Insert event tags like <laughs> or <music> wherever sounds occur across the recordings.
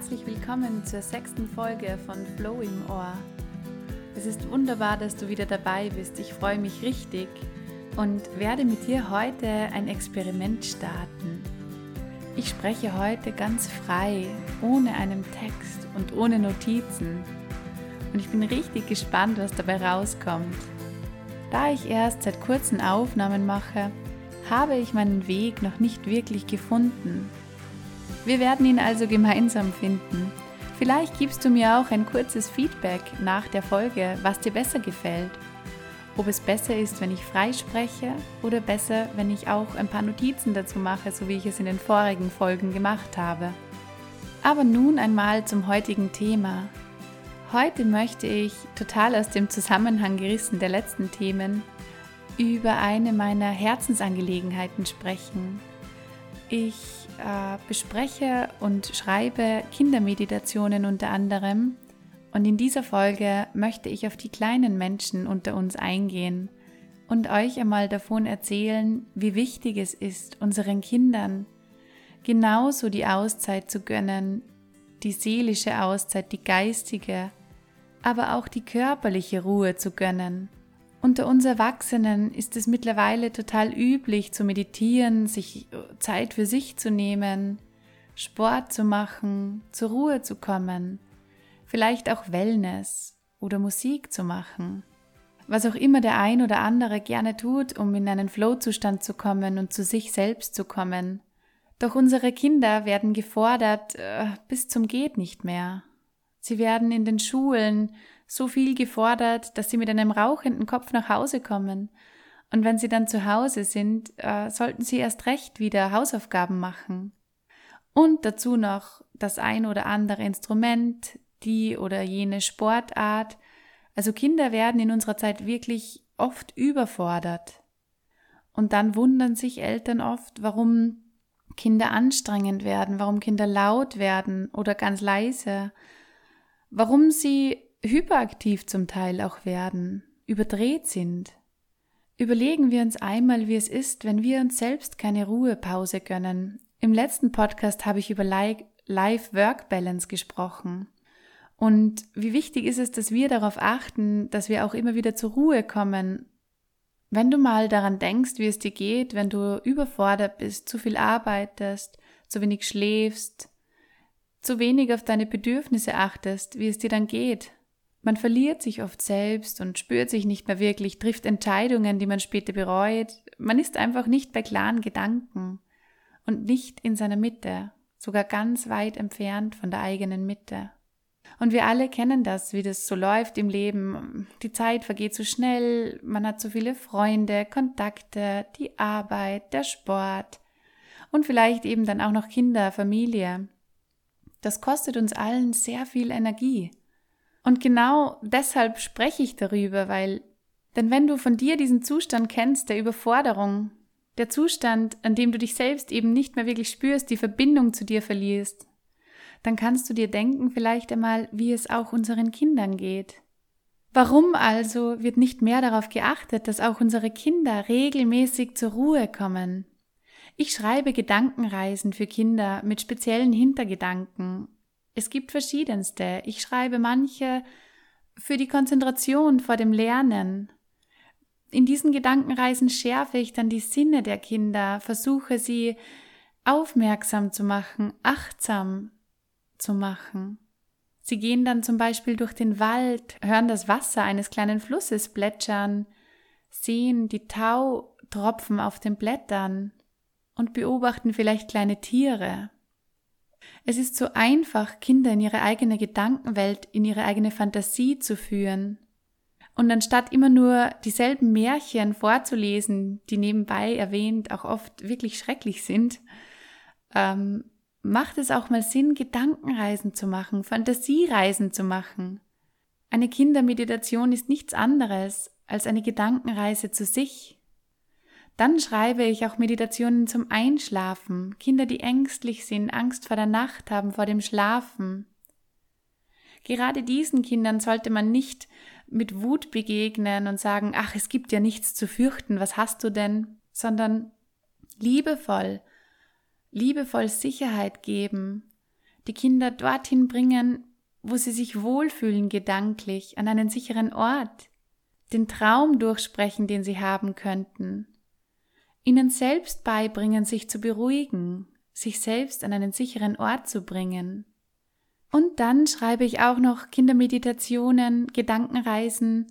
herzlich willkommen zur sechsten Folge von Flow im Ohr. Es ist wunderbar, dass du wieder dabei bist. Ich freue mich richtig und werde mit dir heute ein Experiment starten. Ich spreche heute ganz frei, ohne einen Text und ohne Notizen. Und ich bin richtig gespannt, was dabei rauskommt. Da ich erst seit kurzen Aufnahmen mache, habe ich meinen Weg noch nicht wirklich gefunden wir werden ihn also gemeinsam finden. Vielleicht gibst du mir auch ein kurzes Feedback nach der Folge, was dir besser gefällt. Ob es besser ist, wenn ich frei spreche oder besser, wenn ich auch ein paar Notizen dazu mache, so wie ich es in den vorigen Folgen gemacht habe. Aber nun einmal zum heutigen Thema. Heute möchte ich, total aus dem Zusammenhang gerissen der letzten Themen, über eine meiner Herzensangelegenheiten sprechen. Ich äh, bespreche und schreibe Kindermeditationen unter anderem. Und in dieser Folge möchte ich auf die kleinen Menschen unter uns eingehen und euch einmal davon erzählen, wie wichtig es ist, unseren Kindern genauso die Auszeit zu gönnen, die seelische Auszeit, die geistige, aber auch die körperliche Ruhe zu gönnen. Unter uns Erwachsenen ist es mittlerweile total üblich zu meditieren, sich Zeit für sich zu nehmen, Sport zu machen, zur Ruhe zu kommen, vielleicht auch Wellness oder Musik zu machen. Was auch immer der ein oder andere gerne tut, um in einen Flow-Zustand zu kommen und zu sich selbst zu kommen. Doch unsere Kinder werden gefordert äh, bis zum geht nicht mehr. Sie werden in den Schulen so viel gefordert, dass sie mit einem rauchenden Kopf nach Hause kommen. Und wenn sie dann zu Hause sind, äh, sollten sie erst recht wieder Hausaufgaben machen. Und dazu noch das ein oder andere Instrument, die oder jene Sportart. Also Kinder werden in unserer Zeit wirklich oft überfordert. Und dann wundern sich Eltern oft, warum Kinder anstrengend werden, warum Kinder laut werden oder ganz leise, warum sie hyperaktiv zum Teil auch werden, überdreht sind. Überlegen wir uns einmal, wie es ist, wenn wir uns selbst keine Ruhepause gönnen. Im letzten Podcast habe ich über Life-Work-Balance gesprochen. Und wie wichtig ist es, dass wir darauf achten, dass wir auch immer wieder zur Ruhe kommen. Wenn du mal daran denkst, wie es dir geht, wenn du überfordert bist, zu viel arbeitest, zu wenig schläfst, zu wenig auf deine Bedürfnisse achtest, wie es dir dann geht, man verliert sich oft selbst und spürt sich nicht mehr wirklich, trifft Entscheidungen, die man später bereut. Man ist einfach nicht bei klaren Gedanken und nicht in seiner Mitte, sogar ganz weit entfernt von der eigenen Mitte. Und wir alle kennen das, wie das so läuft im Leben. Die Zeit vergeht so schnell, man hat so viele Freunde, Kontakte, die Arbeit, der Sport und vielleicht eben dann auch noch Kinder, Familie. Das kostet uns allen sehr viel Energie. Und genau deshalb spreche ich darüber, weil, denn wenn du von dir diesen Zustand kennst, der Überforderung, der Zustand, an dem du dich selbst eben nicht mehr wirklich spürst, die Verbindung zu dir verlierst, dann kannst du dir denken vielleicht einmal, wie es auch unseren Kindern geht. Warum also wird nicht mehr darauf geachtet, dass auch unsere Kinder regelmäßig zur Ruhe kommen? Ich schreibe Gedankenreisen für Kinder mit speziellen Hintergedanken es gibt verschiedenste. Ich schreibe manche für die Konzentration vor dem Lernen. In diesen Gedankenreisen schärfe ich dann die Sinne der Kinder, versuche sie aufmerksam zu machen, achtsam zu machen. Sie gehen dann zum Beispiel durch den Wald, hören das Wasser eines kleinen Flusses plätschern, sehen die Tautropfen auf den Blättern und beobachten vielleicht kleine Tiere. Es ist so einfach, Kinder in ihre eigene Gedankenwelt, in ihre eigene Fantasie zu führen. Und anstatt immer nur dieselben Märchen vorzulesen, die nebenbei erwähnt auch oft wirklich schrecklich sind, ähm, macht es auch mal Sinn, Gedankenreisen zu machen, Fantasiereisen zu machen. Eine Kindermeditation ist nichts anderes als eine Gedankenreise zu sich, dann schreibe ich auch Meditationen zum Einschlafen. Kinder, die ängstlich sind, Angst vor der Nacht haben, vor dem Schlafen. Gerade diesen Kindern sollte man nicht mit Wut begegnen und sagen, ach, es gibt ja nichts zu fürchten, was hast du denn? Sondern liebevoll, liebevoll Sicherheit geben, die Kinder dorthin bringen, wo sie sich wohlfühlen gedanklich, an einen sicheren Ort, den Traum durchsprechen, den sie haben könnten, ihnen selbst beibringen, sich zu beruhigen, sich selbst an einen sicheren Ort zu bringen. Und dann schreibe ich auch noch Kindermeditationen, Gedankenreisen,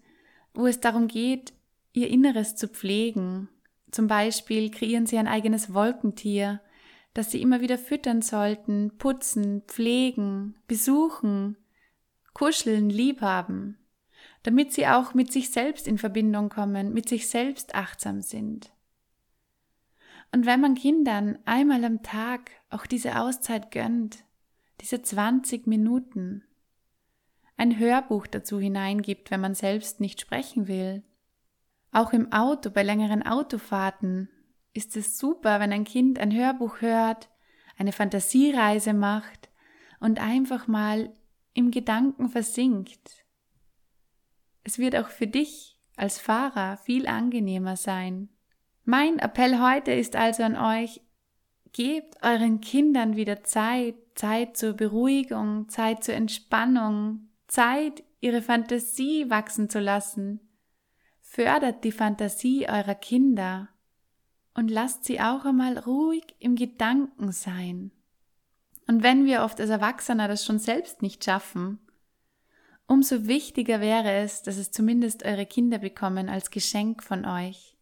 wo es darum geht, ihr Inneres zu pflegen. Zum Beispiel kreieren sie ein eigenes Wolkentier, das sie immer wieder füttern sollten, putzen, pflegen, besuchen, kuscheln, liebhaben, damit sie auch mit sich selbst in Verbindung kommen, mit sich selbst achtsam sind. Und wenn man Kindern einmal am Tag auch diese Auszeit gönnt, diese 20 Minuten, ein Hörbuch dazu hineingibt, wenn man selbst nicht sprechen will, auch im Auto bei längeren Autofahrten ist es super, wenn ein Kind ein Hörbuch hört, eine Fantasiereise macht und einfach mal im Gedanken versinkt. Es wird auch für dich als Fahrer viel angenehmer sein. Mein Appell heute ist also an euch, gebt euren Kindern wieder Zeit, Zeit zur Beruhigung, Zeit zur Entspannung, Zeit, ihre Fantasie wachsen zu lassen. Fördert die Fantasie eurer Kinder und lasst sie auch einmal ruhig im Gedanken sein. Und wenn wir oft als Erwachsener das schon selbst nicht schaffen, umso wichtiger wäre es, dass es zumindest eure Kinder bekommen als Geschenk von euch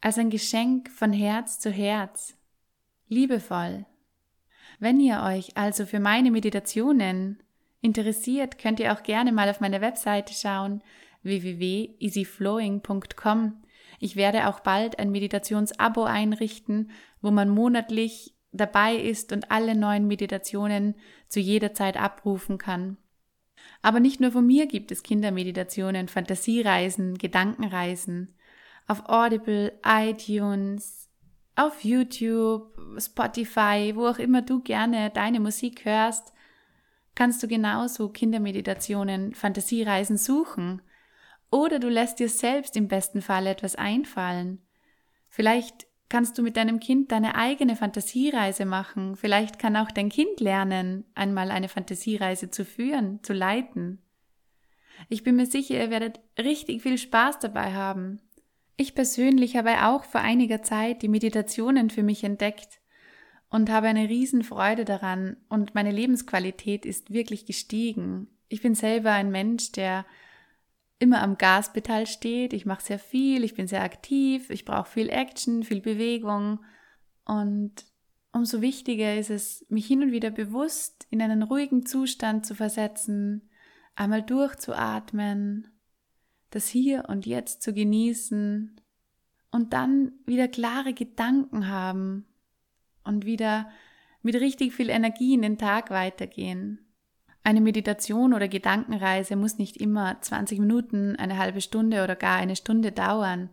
als ein Geschenk von Herz zu Herz, liebevoll. Wenn ihr euch also für meine Meditationen interessiert, könnt ihr auch gerne mal auf meine Webseite schauen www.easyflowing.com. Ich werde auch bald ein Meditationsabo einrichten, wo man monatlich dabei ist und alle neuen Meditationen zu jeder Zeit abrufen kann. Aber nicht nur von mir gibt es Kindermeditationen, Fantasiereisen, Gedankenreisen auf Audible, iTunes, auf YouTube, Spotify, wo auch immer du gerne deine Musik hörst, kannst du genauso Kindermeditationen, Fantasiereisen suchen. Oder du lässt dir selbst im besten Fall etwas einfallen. Vielleicht kannst du mit deinem Kind deine eigene Fantasiereise machen. Vielleicht kann auch dein Kind lernen, einmal eine Fantasiereise zu führen, zu leiten. Ich bin mir sicher, ihr werdet richtig viel Spaß dabei haben. Ich persönlich habe auch vor einiger Zeit die Meditationen für mich entdeckt und habe eine Riesenfreude daran und meine Lebensqualität ist wirklich gestiegen. Ich bin selber ein Mensch, der immer am Gaspedal steht. Ich mache sehr viel, ich bin sehr aktiv, ich brauche viel Action, viel Bewegung und umso wichtiger ist es, mich hin und wieder bewusst in einen ruhigen Zustand zu versetzen, einmal durchzuatmen das Hier und Jetzt zu genießen und dann wieder klare Gedanken haben und wieder mit richtig viel Energie in den Tag weitergehen. Eine Meditation oder Gedankenreise muss nicht immer 20 Minuten, eine halbe Stunde oder gar eine Stunde dauern.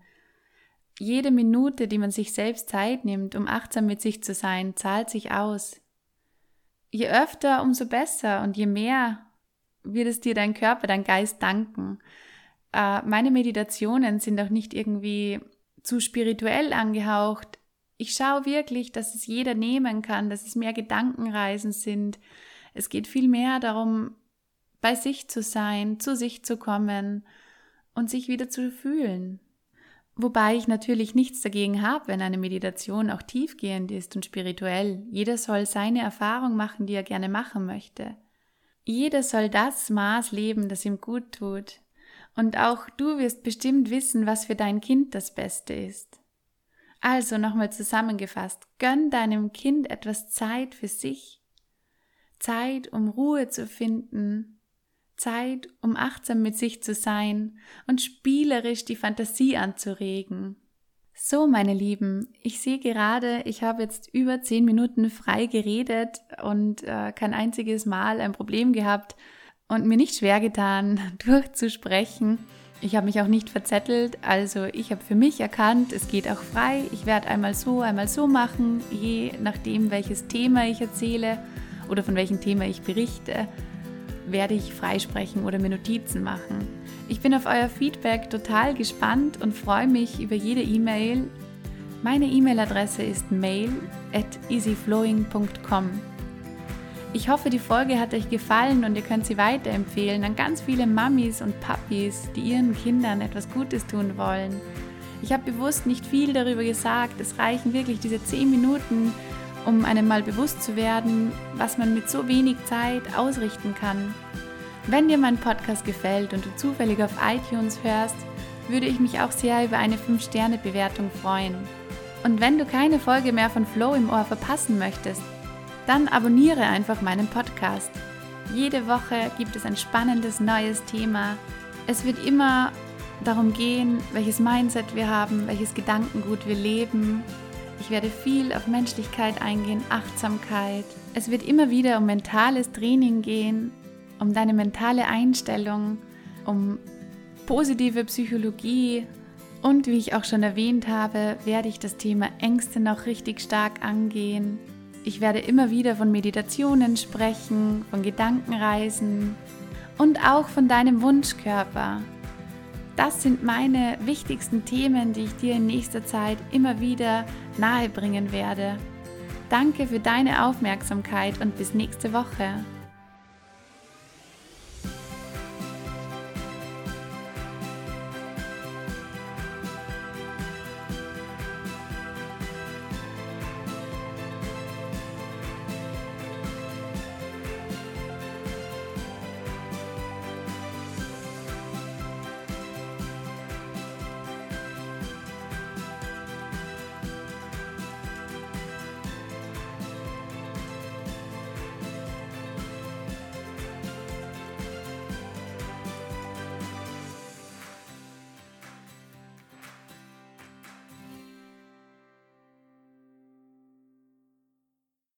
Jede Minute, die man sich selbst Zeit nimmt, um achtsam mit sich zu sein, zahlt sich aus. Je öfter, umso besser und je mehr wird es dir dein Körper, dein Geist danken. Äh, meine Meditationen sind auch nicht irgendwie zu spirituell angehaucht. Ich schaue wirklich, dass es jeder nehmen kann, dass es mehr Gedankenreisen sind. Es geht viel mehr darum, bei sich zu sein, zu sich zu kommen und sich wieder zu fühlen. Wobei ich natürlich nichts dagegen habe, wenn eine Meditation auch tiefgehend ist und spirituell. Jeder soll seine Erfahrung machen, die er gerne machen möchte. Jeder soll das Maß leben, das ihm gut tut. Und auch du wirst bestimmt wissen, was für dein Kind das Beste ist. Also nochmal zusammengefasst, gönn deinem Kind etwas Zeit für sich. Zeit, um Ruhe zu finden. Zeit, um achtsam mit sich zu sein und spielerisch die Fantasie anzuregen. So, meine Lieben, ich sehe gerade, ich habe jetzt über zehn Minuten frei geredet und äh, kein einziges Mal ein Problem gehabt, und mir nicht schwer getan, <laughs> durchzusprechen. Ich habe mich auch nicht verzettelt, also ich habe für mich erkannt, es geht auch frei. Ich werde einmal so, einmal so machen, je nachdem, welches Thema ich erzähle oder von welchem Thema ich berichte, werde ich freisprechen oder mir Notizen machen. Ich bin auf euer Feedback total gespannt und freue mich über jede E-Mail. Meine E-Mail-Adresse ist mail at easyflowing.com. Ich hoffe, die Folge hat euch gefallen und ihr könnt sie weiterempfehlen an ganz viele Mamis und Papis, die ihren Kindern etwas Gutes tun wollen. Ich habe bewusst nicht viel darüber gesagt. Es reichen wirklich diese 10 Minuten, um einem mal bewusst zu werden, was man mit so wenig Zeit ausrichten kann. Wenn dir mein Podcast gefällt und du zufällig auf iTunes hörst, würde ich mich auch sehr über eine 5-Sterne-Bewertung freuen. Und wenn du keine Folge mehr von Flow im Ohr verpassen möchtest, dann abonniere einfach meinen Podcast. Jede Woche gibt es ein spannendes neues Thema. Es wird immer darum gehen, welches Mindset wir haben, welches Gedankengut wir leben. Ich werde viel auf Menschlichkeit eingehen, Achtsamkeit. Es wird immer wieder um mentales Training gehen, um deine mentale Einstellung, um positive Psychologie und wie ich auch schon erwähnt habe, werde ich das Thema Ängste noch richtig stark angehen. Ich werde immer wieder von Meditationen sprechen, von Gedankenreisen und auch von deinem Wunschkörper. Das sind meine wichtigsten Themen, die ich dir in nächster Zeit immer wieder nahebringen werde. Danke für deine Aufmerksamkeit und bis nächste Woche.